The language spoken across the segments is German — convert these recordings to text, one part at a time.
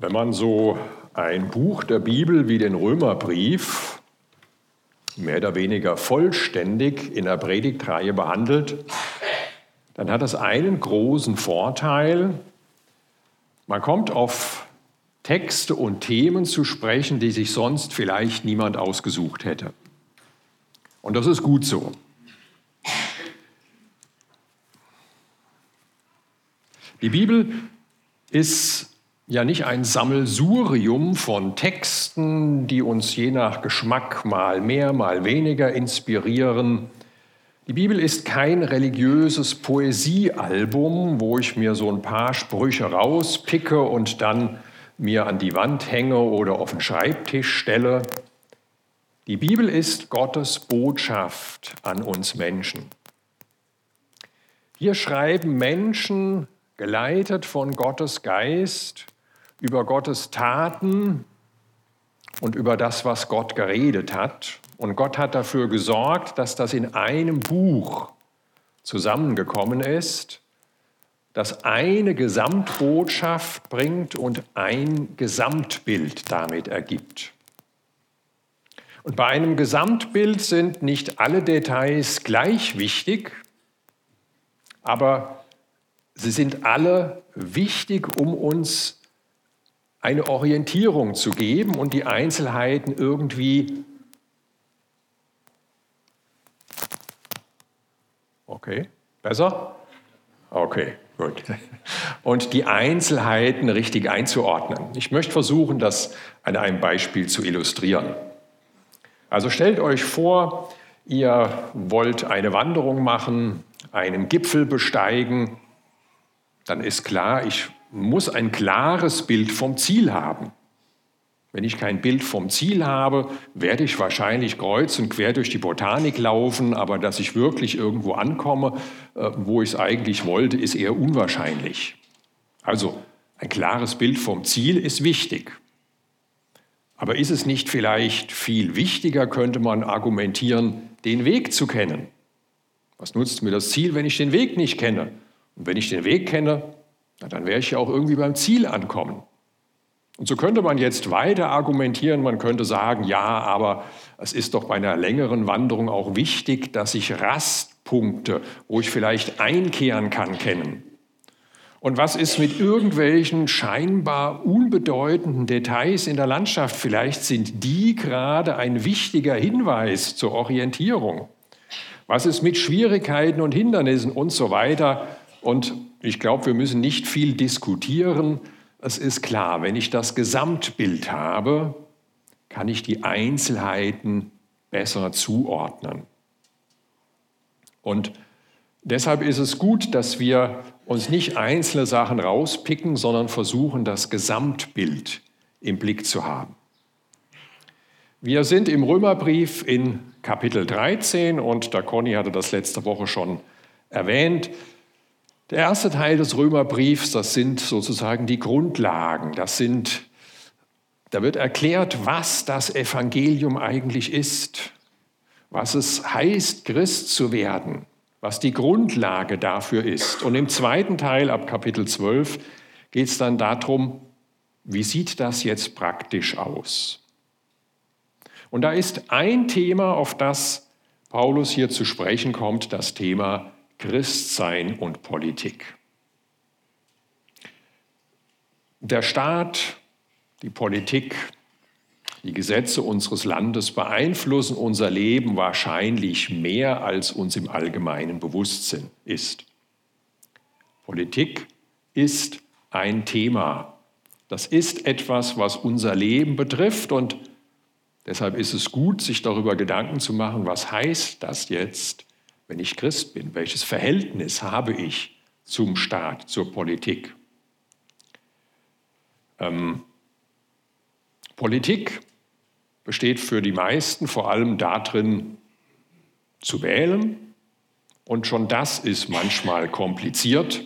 Wenn man so ein Buch der Bibel wie den Römerbrief mehr oder weniger vollständig in der Predigtreihe behandelt, dann hat das einen großen Vorteil. Man kommt auf Texte und Themen zu sprechen, die sich sonst vielleicht niemand ausgesucht hätte. Und das ist gut so. Die Bibel ist ja nicht ein Sammelsurium von Texten, die uns je nach Geschmack mal mehr, mal weniger inspirieren. Die Bibel ist kein religiöses Poesiealbum, wo ich mir so ein paar Sprüche rauspicke und dann mir an die Wand hänge oder auf den Schreibtisch stelle. Die Bibel ist Gottes Botschaft an uns Menschen. Hier schreiben Menschen, geleitet von Gottes Geist, über Gottes Taten und über das, was Gott geredet hat. Und Gott hat dafür gesorgt, dass das in einem Buch zusammengekommen ist, das eine Gesamtbotschaft bringt und ein Gesamtbild damit ergibt. Und bei einem Gesamtbild sind nicht alle Details gleich wichtig, aber sie sind alle wichtig, um uns eine Orientierung zu geben und die Einzelheiten irgendwie Okay, besser? Okay, gut. Und die Einzelheiten richtig einzuordnen. Ich möchte versuchen, das an einem Beispiel zu illustrieren. Also stellt euch vor, ihr wollt eine Wanderung machen, einen Gipfel besteigen, dann ist klar, ich muss ein klares Bild vom Ziel haben. Wenn ich kein Bild vom Ziel habe, werde ich wahrscheinlich kreuz und quer durch die Botanik laufen, aber dass ich wirklich irgendwo ankomme, äh, wo ich es eigentlich wollte, ist eher unwahrscheinlich. Also ein klares Bild vom Ziel ist wichtig. Aber ist es nicht vielleicht viel wichtiger, könnte man argumentieren, den Weg zu kennen? Was nutzt mir das Ziel, wenn ich den Weg nicht kenne? Und wenn ich den Weg kenne, na, dann werde ich ja auch irgendwie beim Ziel ankommen. Und so könnte man jetzt weiter argumentieren, man könnte sagen, ja, aber es ist doch bei einer längeren Wanderung auch wichtig, dass ich Rastpunkte, wo ich vielleicht einkehren kann, kennen. Und was ist mit irgendwelchen scheinbar unbedeutenden Details in der Landschaft? Vielleicht sind die gerade ein wichtiger Hinweis zur Orientierung. Was ist mit Schwierigkeiten und Hindernissen und so weiter? Und ich glaube, wir müssen nicht viel diskutieren. Es ist klar, wenn ich das Gesamtbild habe, kann ich die Einzelheiten besser zuordnen. Und deshalb ist es gut, dass wir uns nicht einzelne Sachen rauspicken, sondern versuchen, das Gesamtbild im Blick zu haben. Wir sind im Römerbrief in Kapitel 13 und der Conny hatte das letzte Woche schon erwähnt. Der erste Teil des Römerbriefs, das sind sozusagen die Grundlagen. Das sind, da wird erklärt, was das Evangelium eigentlich ist, was es heißt, Christ zu werden, was die Grundlage dafür ist. Und im zweiten Teil, ab Kapitel 12, geht es dann darum, wie sieht das jetzt praktisch aus? Und da ist ein Thema, auf das Paulus hier zu sprechen kommt, das Thema Christsein und Politik. Der Staat, die Politik, die Gesetze unseres Landes beeinflussen unser Leben wahrscheinlich mehr, als uns im allgemeinen Bewusstsein ist. Politik ist ein Thema. Das ist etwas, was unser Leben betrifft und deshalb ist es gut, sich darüber Gedanken zu machen, was heißt das jetzt wenn ich Christ bin? Welches Verhältnis habe ich zum Staat, zur Politik? Ähm, Politik besteht für die meisten vor allem darin, zu wählen. Und schon das ist manchmal kompliziert.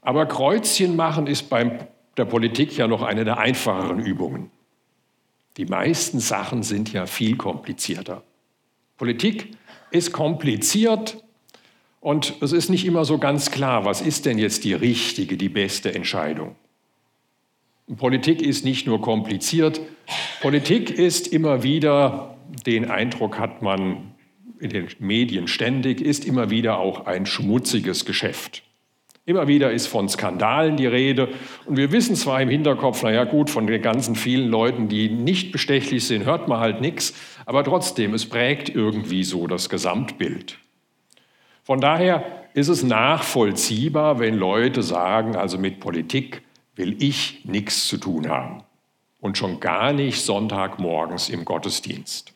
Aber Kreuzchen machen ist bei der Politik ja noch eine der einfacheren Übungen. Die meisten Sachen sind ja viel komplizierter. Politik ist kompliziert und es ist nicht immer so ganz klar, was ist denn jetzt die richtige, die beste Entscheidung. Politik ist nicht nur kompliziert, Politik ist immer wieder, den Eindruck hat man in den Medien ständig, ist immer wieder auch ein schmutziges Geschäft. Immer wieder ist von Skandalen die Rede. Und wir wissen zwar im Hinterkopf, naja gut, von den ganzen vielen Leuten, die nicht bestechlich sind, hört man halt nichts. Aber trotzdem, es prägt irgendwie so das Gesamtbild. Von daher ist es nachvollziehbar, wenn Leute sagen, also mit Politik will ich nichts zu tun haben. Und schon gar nicht Sonntagmorgens im Gottesdienst.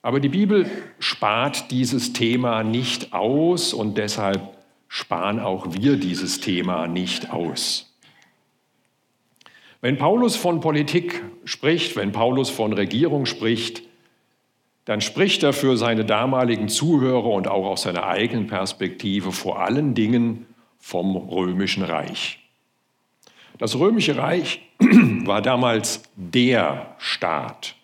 Aber die Bibel spart dieses Thema nicht aus und deshalb sparen auch wir dieses Thema nicht aus. Wenn Paulus von Politik spricht, wenn Paulus von Regierung spricht, dann spricht er für seine damaligen Zuhörer und auch aus seiner eigenen Perspektive vor allen Dingen vom römischen Reich. Das römische Reich war damals der Staat.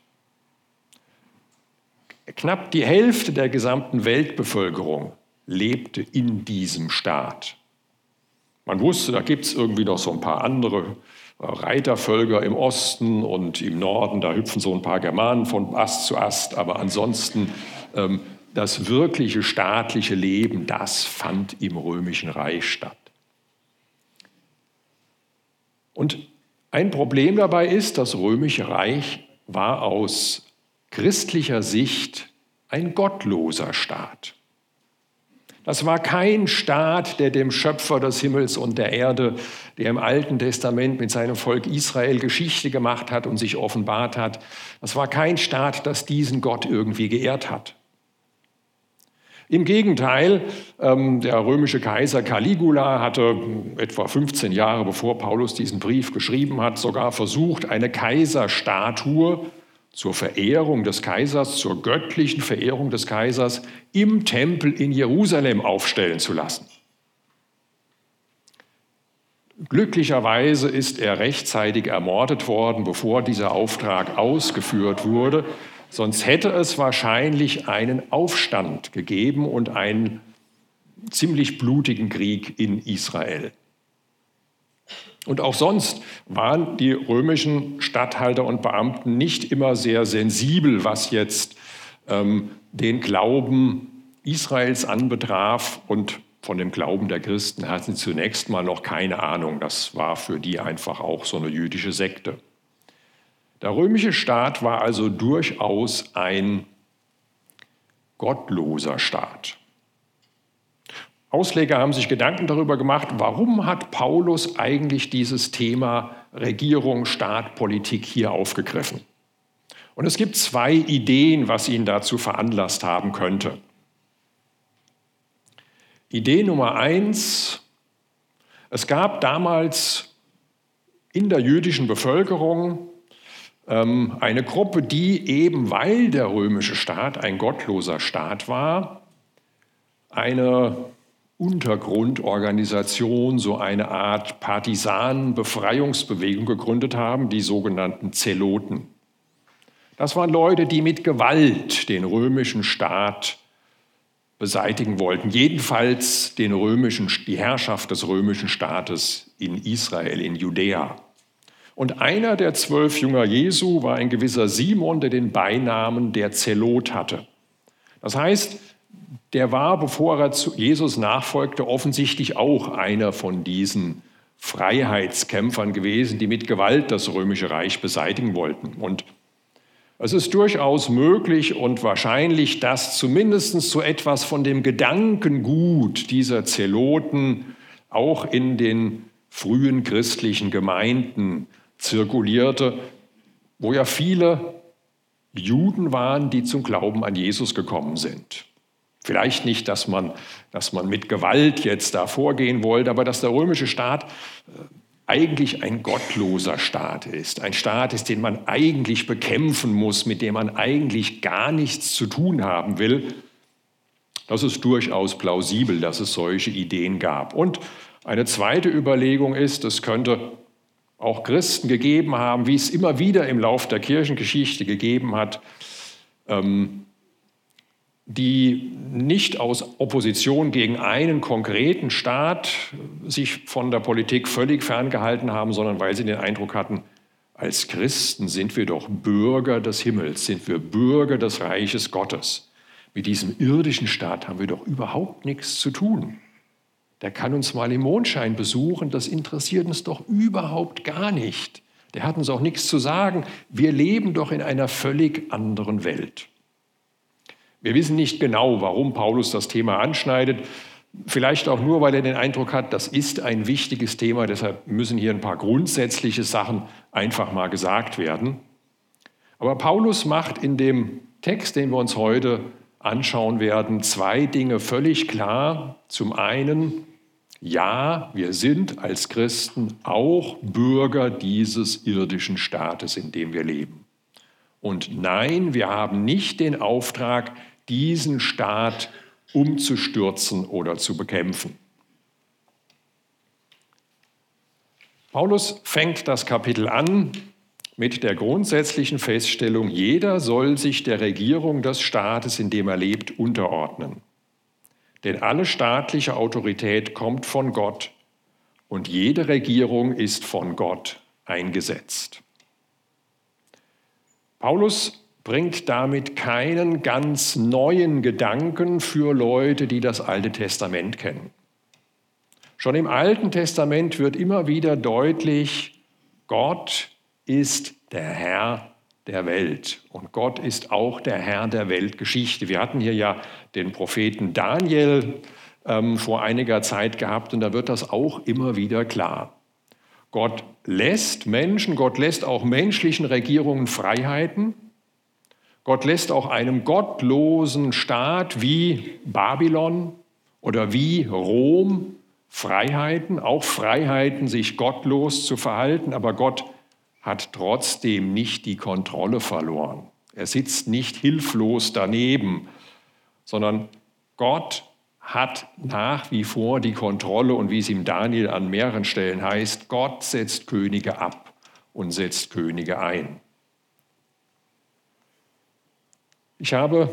Knapp die Hälfte der gesamten Weltbevölkerung lebte in diesem Staat. Man wusste, da gibt es irgendwie noch so ein paar andere äh, Reitervölker im Osten und im Norden, da hüpfen so ein paar Germanen von Ast zu Ast, aber ansonsten ähm, das wirkliche staatliche Leben, das fand im römischen Reich statt. Und ein Problem dabei ist, das römische Reich war aus christlicher Sicht ein gottloser Staat. Das war kein Staat, der dem Schöpfer des Himmels und der Erde, der im Alten Testament mit seinem Volk Israel Geschichte gemacht hat und sich offenbart hat, das war kein Staat, das diesen Gott irgendwie geehrt hat. Im Gegenteil, ähm, der römische Kaiser Caligula hatte etwa 15 Jahre bevor Paulus diesen Brief geschrieben hat, sogar versucht, eine Kaiserstatue zur Verehrung des Kaisers, zur göttlichen Verehrung des Kaisers im Tempel in Jerusalem aufstellen zu lassen. Glücklicherweise ist er rechtzeitig ermordet worden, bevor dieser Auftrag ausgeführt wurde. Sonst hätte es wahrscheinlich einen Aufstand gegeben und einen ziemlich blutigen Krieg in Israel. Und auch sonst waren die römischen Statthalter und Beamten nicht immer sehr sensibel, was jetzt ähm, den Glauben Israels anbetraf. Und von dem Glauben der Christen hatten sie zunächst mal noch keine Ahnung. Das war für die einfach auch so eine jüdische Sekte. Der römische Staat war also durchaus ein gottloser Staat. Ausleger haben sich Gedanken darüber gemacht, warum hat Paulus eigentlich dieses Thema Regierung, Staat, Politik hier aufgegriffen. Und es gibt zwei Ideen, was ihn dazu veranlasst haben könnte. Idee Nummer eins, es gab damals in der jüdischen Bevölkerung ähm, eine Gruppe, die eben, weil der römische Staat ein gottloser Staat war, eine Untergrundorganisation, so eine Art Partisanenbefreiungsbewegung gegründet haben, die sogenannten Zeloten. Das waren Leute, die mit Gewalt den römischen Staat beseitigen wollten, jedenfalls den römischen, die Herrschaft des römischen Staates in Israel, in Judäa. Und einer der zwölf Jünger Jesu war ein gewisser Simon, der den Beinamen der Zelot hatte. Das heißt, der war, bevor er zu Jesus nachfolgte, offensichtlich auch einer von diesen Freiheitskämpfern gewesen, die mit Gewalt das römische Reich beseitigen wollten. Und es ist durchaus möglich und wahrscheinlich, dass zumindest so etwas von dem Gedankengut dieser Zeloten auch in den frühen christlichen Gemeinden zirkulierte, wo ja viele Juden waren, die zum Glauben an Jesus gekommen sind. Vielleicht nicht, dass man, dass man mit Gewalt jetzt da vorgehen wollte, aber dass der römische Staat äh, eigentlich ein gottloser Staat ist. Ein Staat ist, den man eigentlich bekämpfen muss, mit dem man eigentlich gar nichts zu tun haben will. Das ist durchaus plausibel, dass es solche Ideen gab. Und eine zweite Überlegung ist, es könnte auch Christen gegeben haben, wie es immer wieder im Lauf der Kirchengeschichte gegeben hat, ähm, die nicht aus Opposition gegen einen konkreten Staat sich von der Politik völlig ferngehalten haben, sondern weil sie den Eindruck hatten, als Christen sind wir doch Bürger des Himmels, sind wir Bürger des Reiches Gottes. Mit diesem irdischen Staat haben wir doch überhaupt nichts zu tun. Der kann uns mal im Mondschein besuchen, das interessiert uns doch überhaupt gar nicht. Der hat uns auch nichts zu sagen. Wir leben doch in einer völlig anderen Welt. Wir wissen nicht genau, warum Paulus das Thema anschneidet. Vielleicht auch nur, weil er den Eindruck hat, das ist ein wichtiges Thema. Deshalb müssen hier ein paar grundsätzliche Sachen einfach mal gesagt werden. Aber Paulus macht in dem Text, den wir uns heute anschauen werden, zwei Dinge völlig klar. Zum einen, ja, wir sind als Christen auch Bürger dieses irdischen Staates, in dem wir leben. Und nein, wir haben nicht den Auftrag, diesen Staat umzustürzen oder zu bekämpfen. Paulus fängt das Kapitel an mit der grundsätzlichen Feststellung, jeder soll sich der Regierung des Staates, in dem er lebt, unterordnen. Denn alle staatliche Autorität kommt von Gott und jede Regierung ist von Gott eingesetzt. Paulus bringt damit keinen ganz neuen Gedanken für Leute, die das Alte Testament kennen. Schon im Alten Testament wird immer wieder deutlich, Gott ist der Herr der Welt und Gott ist auch der Herr der Weltgeschichte. Wir hatten hier ja den Propheten Daniel ähm, vor einiger Zeit gehabt und da wird das auch immer wieder klar. Gott lässt Menschen, Gott lässt auch menschlichen Regierungen Freiheiten, Gott lässt auch einem gottlosen Staat wie Babylon oder wie Rom Freiheiten, auch Freiheiten, sich gottlos zu verhalten, aber Gott hat trotzdem nicht die Kontrolle verloren. Er sitzt nicht hilflos daneben, sondern Gott hat nach wie vor die Kontrolle und wie es im Daniel an mehreren Stellen heißt, Gott setzt Könige ab und setzt Könige ein. Ich habe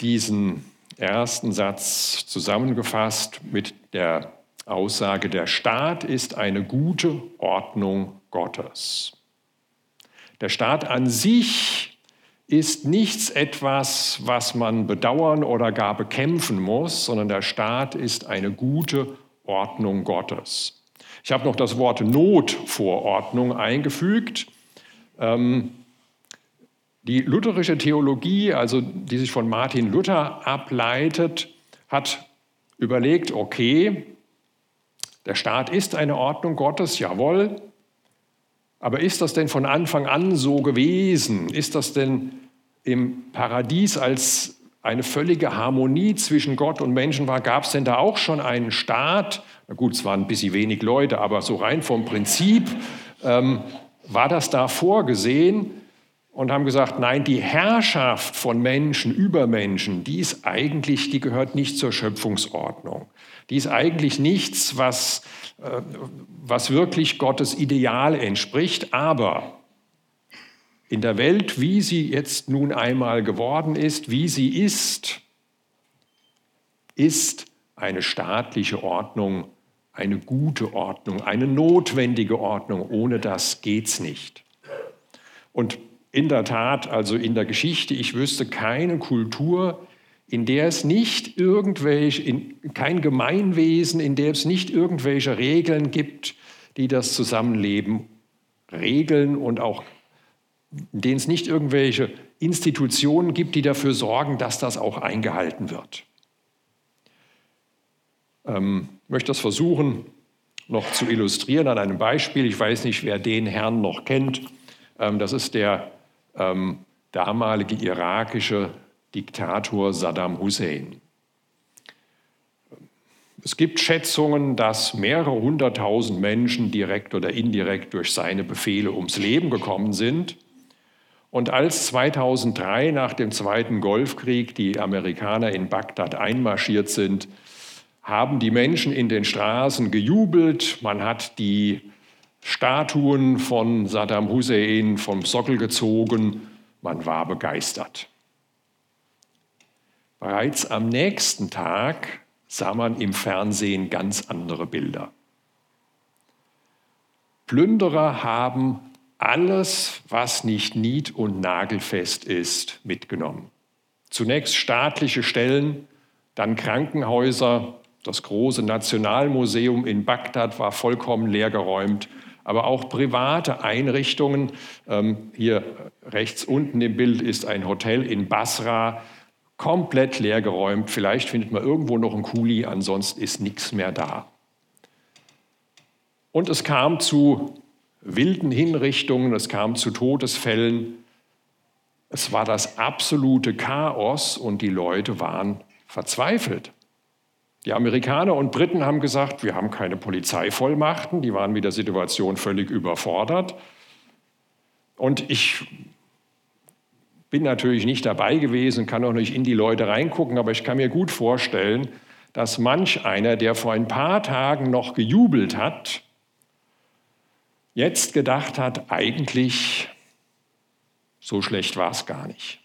diesen ersten Satz zusammengefasst mit der Aussage, der Staat ist eine gute Ordnung Gottes. Der Staat an sich ist nichts etwas, was man bedauern oder gar bekämpfen muss, sondern der Staat ist eine gute Ordnung Gottes. Ich habe noch das Wort Notvorordnung eingefügt. Ähm, die lutherische Theologie, also die sich von Martin Luther ableitet, hat überlegt, okay, der Staat ist eine Ordnung Gottes, jawohl, aber ist das denn von Anfang an so gewesen? Ist das denn im Paradies als eine völlige Harmonie zwischen Gott und Menschen war? Gab es denn da auch schon einen Staat? Na gut, es waren ein bisschen wenig Leute, aber so rein vom Prinzip ähm, war das da vorgesehen? Und haben gesagt, nein, die Herrschaft von Menschen über Menschen, die ist eigentlich, die gehört nicht zur Schöpfungsordnung. Die ist eigentlich nichts, was, äh, was wirklich Gottes Ideal entspricht, aber in der Welt, wie sie jetzt nun einmal geworden ist, wie sie ist, ist eine staatliche Ordnung eine gute Ordnung, eine notwendige Ordnung. Ohne das geht's nicht. Und in der Tat, also in der Geschichte, ich wüsste keine Kultur, in der es nicht irgendwelche, in, kein Gemeinwesen, in der es nicht irgendwelche Regeln gibt, die das Zusammenleben regeln und auch in denen es nicht irgendwelche Institutionen gibt, die dafür sorgen, dass das auch eingehalten wird. Ähm, ich möchte das versuchen noch zu illustrieren an einem Beispiel. Ich weiß nicht, wer den Herrn noch kennt. Ähm, das ist der ähm, damalige irakische Diktator Saddam Hussein. Es gibt Schätzungen, dass mehrere hunderttausend Menschen direkt oder indirekt durch seine Befehle ums Leben gekommen sind. Und als 2003 nach dem Zweiten Golfkrieg die Amerikaner in Bagdad einmarschiert sind, haben die Menschen in den Straßen gejubelt. Man hat die Statuen von Saddam Hussein vom Sockel gezogen. Man war begeistert. Bereits am nächsten Tag sah man im Fernsehen ganz andere Bilder. Plünderer haben alles, was nicht nied- und nagelfest ist, mitgenommen. Zunächst staatliche Stellen, dann Krankenhäuser, das große Nationalmuseum in Bagdad war vollkommen leergeräumt, aber auch private Einrichtungen. Ähm, hier rechts unten im Bild ist ein Hotel in Basra, komplett leergeräumt. Vielleicht findet man irgendwo noch einen Kuli, ansonsten ist nichts mehr da. Und es kam zu wilden Hinrichtungen, es kam zu Todesfällen. Es war das absolute Chaos und die Leute waren verzweifelt. Die Amerikaner und Briten haben gesagt, wir haben keine Polizeivollmachten, die waren mit der Situation völlig überfordert. Und ich bin natürlich nicht dabei gewesen, kann auch nicht in die Leute reingucken, aber ich kann mir gut vorstellen, dass manch einer, der vor ein paar Tagen noch gejubelt hat, jetzt gedacht hat, eigentlich so schlecht war es gar nicht.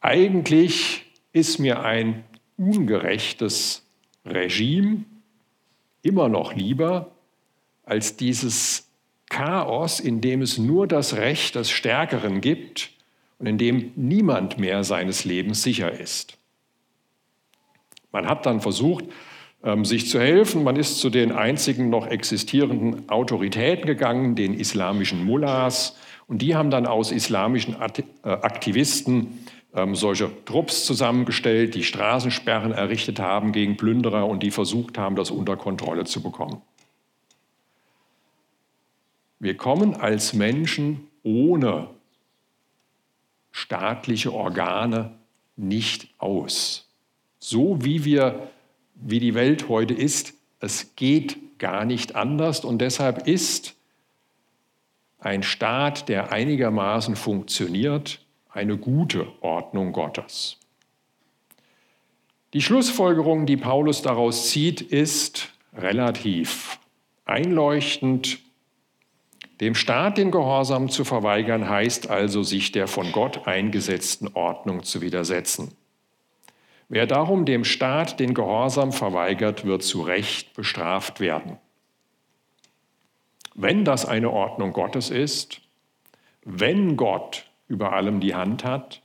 Eigentlich ist mir ein ungerechtes Regime immer noch lieber als dieses Chaos, in dem es nur das Recht des Stärkeren gibt und in dem niemand mehr seines Lebens sicher ist. Man hat dann versucht, ähm, sich zu helfen. Man ist zu den einzigen noch existierenden Autoritäten gegangen, den islamischen Mullahs. Und die haben dann aus islamischen äh, Aktivisten ähm, solche Trupps zusammengestellt, die Straßensperren errichtet haben gegen Plünderer und die versucht haben, das unter Kontrolle zu bekommen. Wir kommen als Menschen ohne staatliche Organe nicht aus. So wie wir, wie die Welt heute ist, es geht gar nicht anders und deshalb ist ein Staat, der einigermaßen funktioniert, eine gute Ordnung Gottes. Die Schlussfolgerung, die Paulus daraus zieht, ist relativ einleuchtend. Dem Staat den Gehorsam zu verweigern, heißt also, sich der von Gott eingesetzten Ordnung zu widersetzen. Wer darum dem Staat den Gehorsam verweigert, wird zu Recht bestraft werden. Wenn das eine Ordnung Gottes ist, wenn Gott über allem die Hand hat,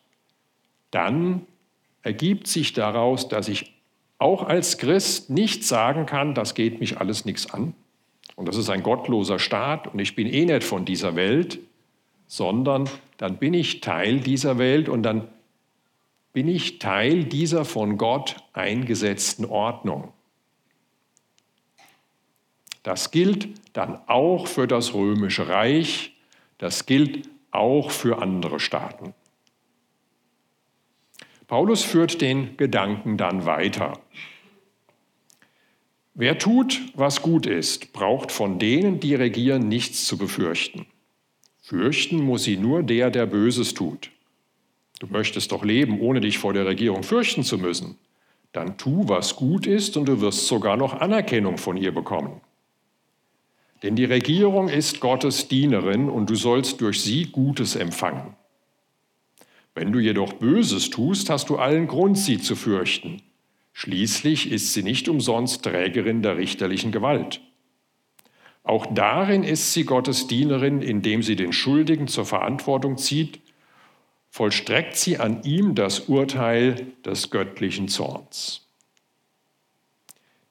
dann ergibt sich daraus, dass ich auch als Christ nicht sagen kann, das geht mich alles nichts an und das ist ein gottloser Staat und ich bin eh nicht von dieser Welt, sondern dann bin ich Teil dieser Welt und dann bin ich Teil dieser von Gott eingesetzten Ordnung. Das gilt dann auch für das römische Reich, das gilt auch für andere Staaten. Paulus führt den Gedanken dann weiter. Wer tut, was gut ist, braucht von denen, die regieren, nichts zu befürchten. Fürchten muss sie nur der, der Böses tut. Du möchtest doch leben, ohne dich vor der Regierung fürchten zu müssen. Dann tu, was gut ist, und du wirst sogar noch Anerkennung von ihr bekommen. Denn die Regierung ist Gottes Dienerin und du sollst durch sie Gutes empfangen. Wenn du jedoch Böses tust, hast du allen Grund, sie zu fürchten. Schließlich ist sie nicht umsonst Trägerin der richterlichen Gewalt. Auch darin ist sie Gottes Dienerin, indem sie den Schuldigen zur Verantwortung zieht, vollstreckt sie an ihm das Urteil des göttlichen Zorns.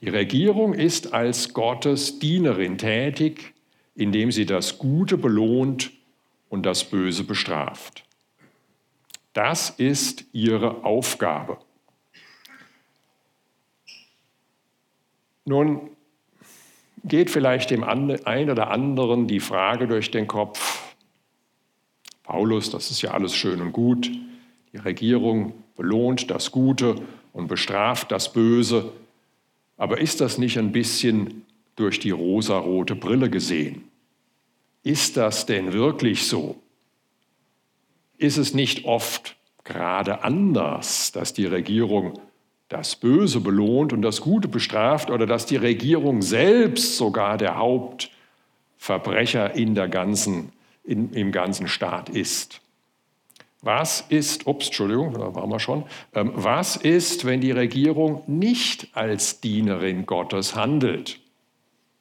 Die Regierung ist als Gottes Dienerin tätig, indem sie das Gute belohnt und das Böse bestraft. Das ist ihre Aufgabe. Nun geht vielleicht dem einen oder anderen die Frage durch den Kopf, Paulus, das ist ja alles schön und gut, die Regierung belohnt das Gute und bestraft das Böse. Aber ist das nicht ein bisschen durch die rosarote Brille gesehen? Ist das denn wirklich so? Ist es nicht oft gerade anders, dass die Regierung das Böse belohnt und das Gute bestraft oder dass die Regierung selbst sogar der Hauptverbrecher in der ganzen, in, im ganzen Staat ist? Was ist, ups, Entschuldigung, da waren wir schon, ähm, was ist, wenn die Regierung nicht als Dienerin Gottes handelt?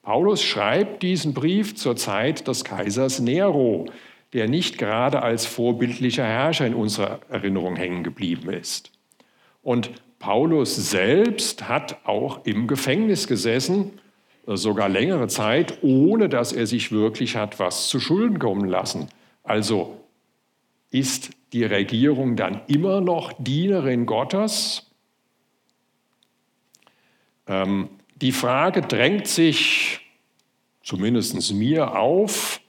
Paulus schreibt diesen Brief zur Zeit des Kaisers Nero, der nicht gerade als vorbildlicher Herrscher in unserer Erinnerung hängen geblieben ist. Und Paulus selbst hat auch im Gefängnis gesessen, sogar längere Zeit, ohne dass er sich wirklich hat was zu Schulden kommen lassen. Also ist die Regierung dann immer noch Dienerin Gottes? Ähm, die Frage drängt sich zumindest mir auf,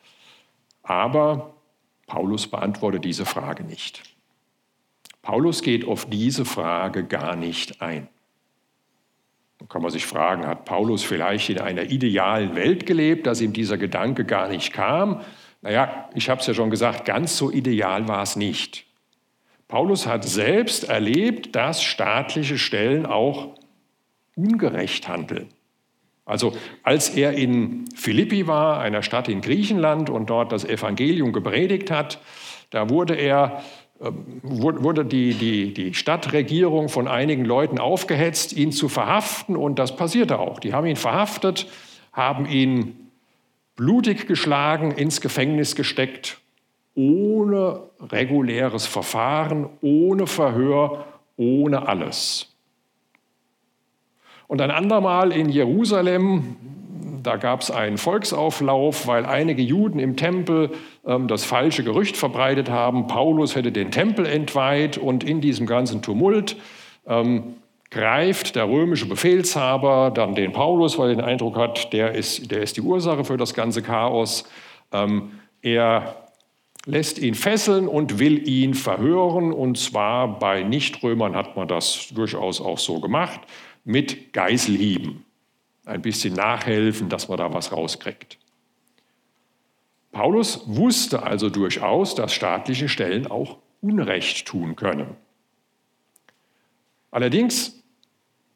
aber Paulus beantwortet diese Frage nicht. Paulus geht auf diese Frage gar nicht ein. Da kann man sich fragen, hat Paulus vielleicht in einer idealen Welt gelebt, dass ihm dieser Gedanke gar nicht kam? Naja, ich habe es ja schon gesagt, ganz so ideal war es nicht. Paulus hat selbst erlebt, dass staatliche Stellen auch ungerecht handeln. Also als er in Philippi war, einer Stadt in Griechenland, und dort das Evangelium gepredigt hat, da wurde er ähm, wurde die, die, die Stadtregierung von einigen Leuten aufgehetzt, ihn zu verhaften und das passierte auch. Die haben ihn verhaftet, haben ihn blutig geschlagen, ins Gefängnis gesteckt, ohne reguläres Verfahren, ohne Verhör, ohne alles. Und ein andermal in Jerusalem, da gab es einen Volksauflauf, weil einige Juden im Tempel ähm, das falsche Gerücht verbreitet haben, Paulus hätte den Tempel entweiht und in diesem ganzen Tumult ähm, greift der römische Befehlshaber dann den Paulus, weil er den Eindruck hat, der ist, der ist die Ursache für das ganze Chaos. Ähm, er lässt ihn fesseln und will ihn verhören. Und zwar bei Nichtrömern hat man das durchaus auch so gemacht, mit Geiselhieben. Ein bisschen nachhelfen, dass man da was rauskriegt. Paulus wusste also durchaus, dass staatliche Stellen auch Unrecht tun können. Allerdings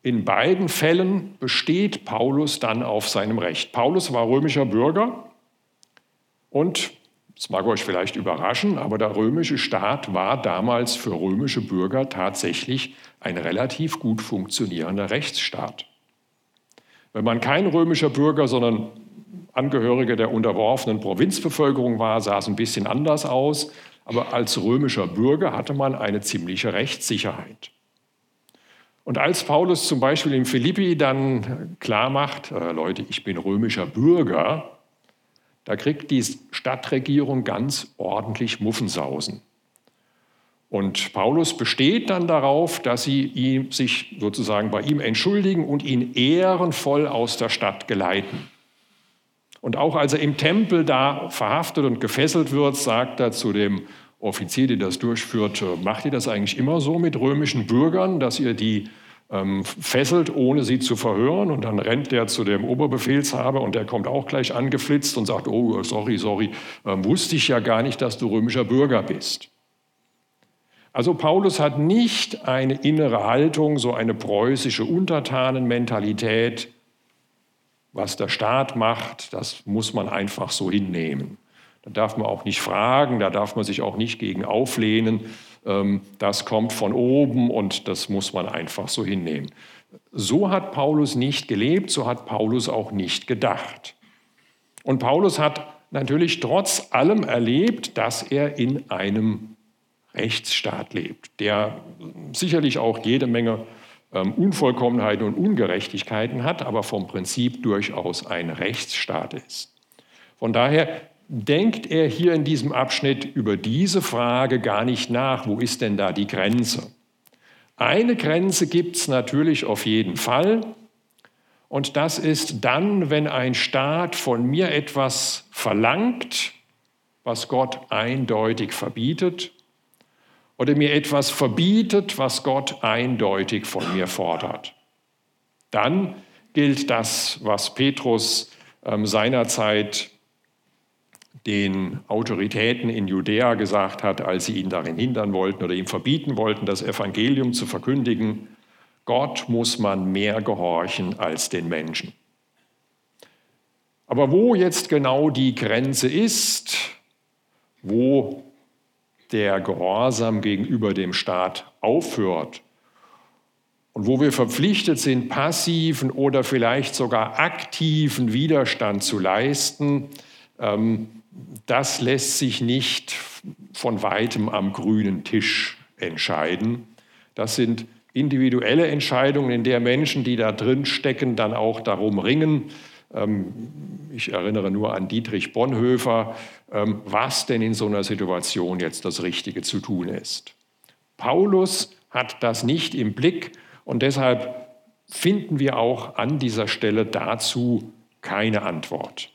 in beiden Fällen besteht Paulus dann auf seinem Recht. Paulus war römischer Bürger und, das mag euch vielleicht überraschen, aber der römische Staat war damals für römische Bürger tatsächlich ein relativ gut funktionierender Rechtsstaat. Wenn man kein römischer Bürger, sondern Angehörige der unterworfenen Provinzbevölkerung war, sah es ein bisschen anders aus, aber als römischer Bürger hatte man eine ziemliche Rechtssicherheit. Und als Paulus zum Beispiel in Philippi dann klar macht, äh, Leute, ich bin römischer Bürger, da kriegt die Stadtregierung ganz ordentlich Muffensausen. Und Paulus besteht dann darauf, dass sie ihm, sich sozusagen bei ihm entschuldigen und ihn ehrenvoll aus der Stadt geleiten. Und auch als er im Tempel da verhaftet und gefesselt wird, sagt er zu dem Offizier, der das durchführt, äh, macht ihr das eigentlich immer so mit römischen Bürgern, dass ihr die ähm, fesselt, ohne sie zu verhören? Und dann rennt der zu dem Oberbefehlshaber und der kommt auch gleich angeflitzt und sagt, oh, sorry, sorry, ähm, wusste ich ja gar nicht, dass du römischer Bürger bist. Also Paulus hat nicht eine innere Haltung, so eine preußische Untertanenmentalität. Was der Staat macht, das muss man einfach so hinnehmen. Da darf man auch nicht fragen, da darf man sich auch nicht gegen auflehnen. Ähm, das kommt von oben und das muss man einfach so hinnehmen. So hat Paulus nicht gelebt, so hat Paulus auch nicht gedacht. Und Paulus hat natürlich trotz allem erlebt, dass er in einem Rechtsstaat lebt, der sicherlich auch jede Menge ähm, Unvollkommenheiten und Ungerechtigkeiten hat, aber vom Prinzip durchaus ein Rechtsstaat ist. Von daher denkt er hier in diesem Abschnitt über diese Frage gar nicht nach, wo ist denn da die Grenze? Eine Grenze gibt es natürlich auf jeden Fall, und das ist dann, wenn ein Staat von mir etwas verlangt, was Gott eindeutig verbietet, oder mir etwas verbietet, was Gott eindeutig von mir fordert. Dann gilt das, was Petrus ähm, seinerzeit den Autoritäten in Judäa gesagt hat, als sie ihn darin hindern wollten oder ihm verbieten wollten, das Evangelium zu verkündigen. Gott muss man mehr gehorchen als den Menschen. Aber wo jetzt genau die Grenze ist, wo der Gehorsam gegenüber dem Staat aufhört und wo wir verpflichtet sind, passiven oder vielleicht sogar aktiven Widerstand zu leisten, ähm, das lässt sich nicht von weitem am grünen Tisch entscheiden. Das sind individuelle Entscheidungen, in der Menschen, die da drin stecken, dann auch darum ringen. Ähm, ich erinnere nur an Dietrich Bonhoeffer, ähm, was denn in so einer Situation jetzt das Richtige zu tun ist. Paulus hat das nicht im Blick und deshalb finden wir auch an dieser Stelle dazu keine Antwort.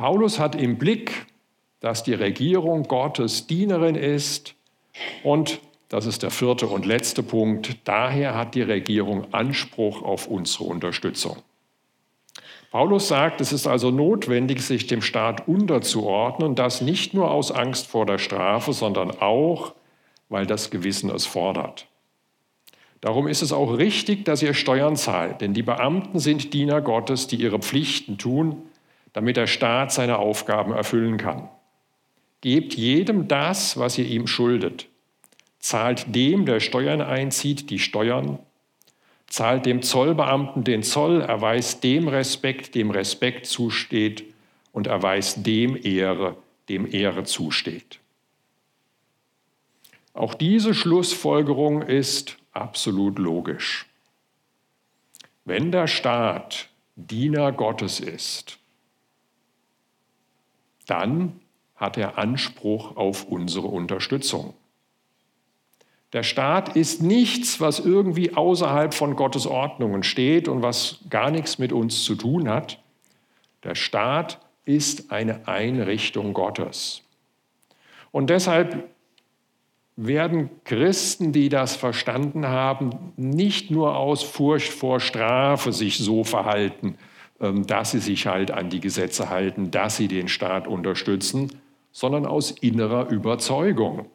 Paulus hat im Blick, dass die Regierung Gottes Dienerin ist und das ist der vierte und letzte Punkt. Daher hat die Regierung Anspruch auf unsere Unterstützung. Paulus sagt, es ist also notwendig, sich dem Staat unterzuordnen, das nicht nur aus Angst vor der Strafe, sondern auch, weil das Gewissen es fordert. Darum ist es auch richtig, dass ihr Steuern zahlt, denn die Beamten sind Diener Gottes, die ihre Pflichten tun, damit der Staat seine Aufgaben erfüllen kann. Gebt jedem das, was ihr ihm schuldet zahlt dem, der Steuern einzieht, die Steuern, zahlt dem Zollbeamten den Zoll, erweist dem Respekt, dem Respekt zusteht und erweist dem Ehre, dem Ehre zusteht. Auch diese Schlussfolgerung ist absolut logisch. Wenn der Staat Diener Gottes ist, dann hat er Anspruch auf unsere Unterstützung. Der Staat ist nichts, was irgendwie außerhalb von Gottes Ordnungen steht und was gar nichts mit uns zu tun hat. Der Staat ist eine Einrichtung Gottes. Und deshalb werden Christen, die das verstanden haben, nicht nur aus Furcht vor Strafe sich so verhalten, dass sie sich halt an die Gesetze halten, dass sie den Staat unterstützen, sondern aus innerer Überzeugung.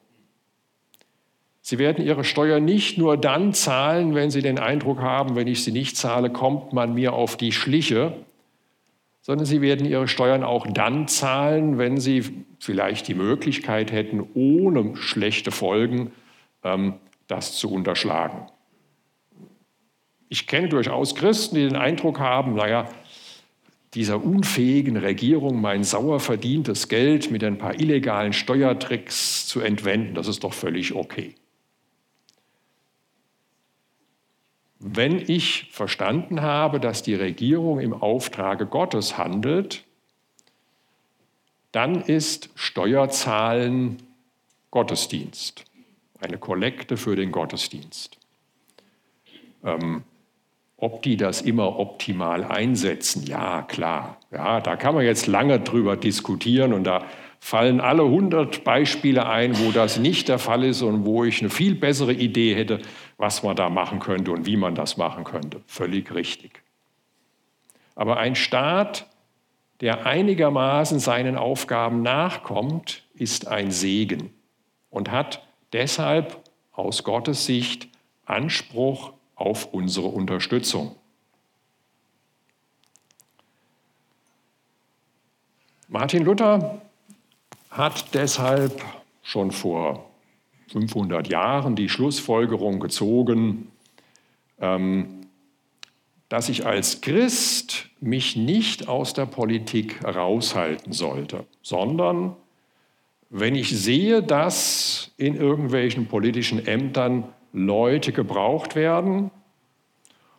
Sie werden Ihre Steuer nicht nur dann zahlen, wenn Sie den Eindruck haben, wenn ich sie nicht zahle, kommt man mir auf die Schliche, sondern Sie werden Ihre Steuern auch dann zahlen, wenn Sie vielleicht die Möglichkeit hätten, ohne schlechte Folgen ähm, das zu unterschlagen. Ich kenne durchaus Christen, die den Eindruck haben, naja, dieser unfähigen Regierung mein sauer verdientes Geld mit ein paar illegalen Steuertricks zu entwenden, das ist doch völlig okay. Wenn ich verstanden habe, dass die Regierung im Auftrage Gottes handelt, dann ist Steuerzahlen Gottesdienst, eine Kollekte für den Gottesdienst. Ähm, ob die das immer optimal einsetzen, ja klar. Ja, da kann man jetzt lange drüber diskutieren und da fallen alle 100 Beispiele ein, wo das nicht der Fall ist und wo ich eine viel bessere Idee hätte, was man da machen könnte und wie man das machen könnte. Völlig richtig. Aber ein Staat, der einigermaßen seinen Aufgaben nachkommt, ist ein Segen und hat deshalb aus Gottes Sicht Anspruch auf unsere Unterstützung. Martin Luther hat deshalb schon vor 500 Jahren die Schlussfolgerung gezogen, ähm, dass ich als Christ mich nicht aus der Politik raushalten sollte, sondern wenn ich sehe, dass in irgendwelchen politischen Ämtern Leute gebraucht werden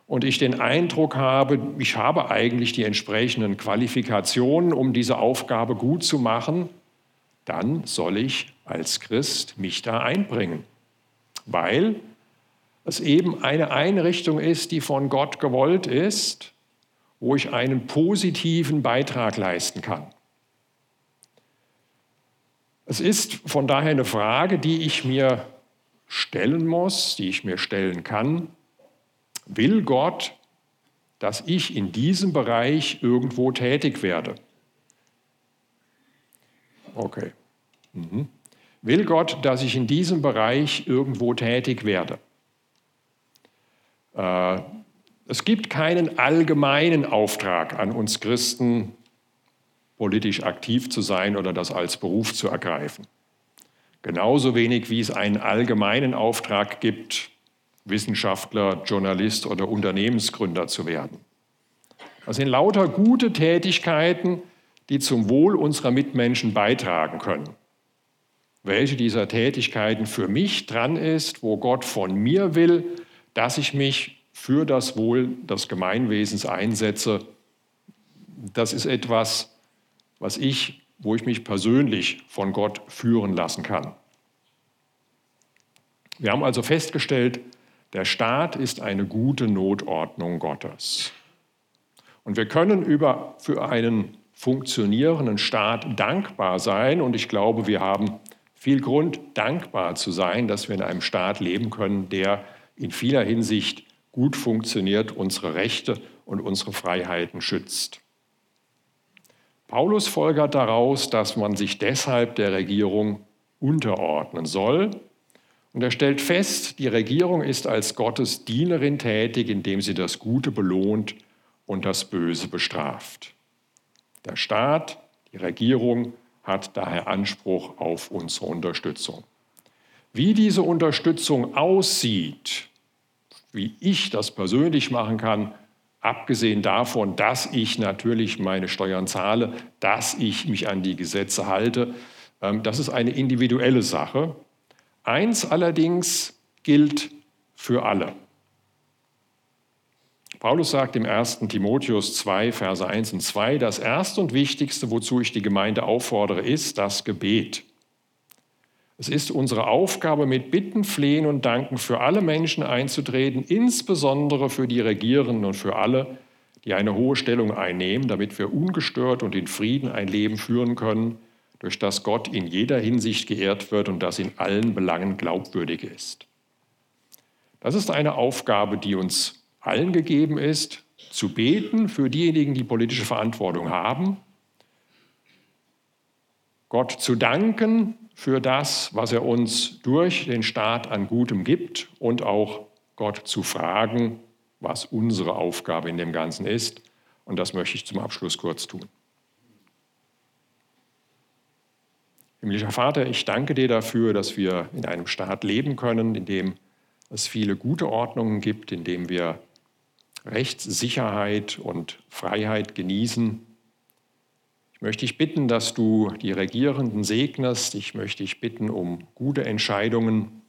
und ich den Eindruck habe, ich habe eigentlich die entsprechenden Qualifikationen, um diese Aufgabe gut zu machen, dann soll ich als Christ mich da einbringen, weil es eben eine Einrichtung ist, die von Gott gewollt ist, wo ich einen positiven Beitrag leisten kann. Es ist von daher eine Frage, die ich mir stellen muss, die ich mir stellen kann. Will Gott, dass ich in diesem Bereich irgendwo tätig werde? Okay. Mhm. Will Gott, dass ich in diesem Bereich irgendwo tätig werde? Äh, es gibt keinen allgemeinen Auftrag an uns Christen, politisch aktiv zu sein oder das als Beruf zu ergreifen. Genauso wenig wie es einen allgemeinen Auftrag gibt, Wissenschaftler, Journalist oder Unternehmensgründer zu werden. Das sind lauter gute Tätigkeiten, die zum Wohl unserer Mitmenschen beitragen können. Welche dieser Tätigkeiten für mich dran ist, wo Gott von mir will, dass ich mich für das Wohl des Gemeinwesens einsetze, das ist etwas, was ich, wo ich mich persönlich von Gott führen lassen kann. Wir haben also festgestellt, der Staat ist eine gute Notordnung Gottes. Und wir können über, für einen funktionierenden Staat dankbar sein. Und ich glaube, wir haben viel Grund, dankbar zu sein, dass wir in einem Staat leben können, der in vieler Hinsicht gut funktioniert, unsere Rechte und unsere Freiheiten schützt. Paulus folgert daraus, dass man sich deshalb der Regierung unterordnen soll. Und er stellt fest, die Regierung ist als Gottes Dienerin tätig, indem sie das Gute belohnt und das Böse bestraft. Der Staat, die Regierung hat daher Anspruch auf unsere Unterstützung. Wie diese Unterstützung aussieht, wie ich das persönlich machen kann, abgesehen davon, dass ich natürlich meine Steuern zahle, dass ich mich an die Gesetze halte, ähm, das ist eine individuelle Sache. Eins allerdings gilt für alle. Paulus sagt im 1. Timotheus 2, Verse 1 und 2, das Erste und Wichtigste, wozu ich die Gemeinde auffordere, ist das Gebet. Es ist unsere Aufgabe, mit Bitten, Flehen und Danken für alle Menschen einzutreten, insbesondere für die Regierenden und für alle, die eine hohe Stellung einnehmen, damit wir ungestört und in Frieden ein Leben führen können, durch das Gott in jeder Hinsicht geehrt wird und das in allen Belangen glaubwürdig ist. Das ist eine Aufgabe, die uns allen gegeben ist, zu beten für diejenigen, die politische Verantwortung haben, Gott zu danken für das, was er uns durch den Staat an Gutem gibt und auch Gott zu fragen, was unsere Aufgabe in dem Ganzen ist. Und das möchte ich zum Abschluss kurz tun. Himmlischer Vater, ich danke dir dafür, dass wir in einem Staat leben können, in dem es viele gute Ordnungen gibt, in dem wir Rechtssicherheit und Freiheit genießen. Ich möchte dich bitten, dass du die Regierenden segnest. Ich möchte dich bitten um gute Entscheidungen.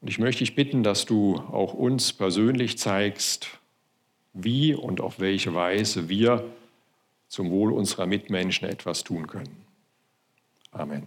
Und ich möchte dich bitten, dass du auch uns persönlich zeigst, wie und auf welche Weise wir zum Wohl unserer Mitmenschen etwas tun können. Amen.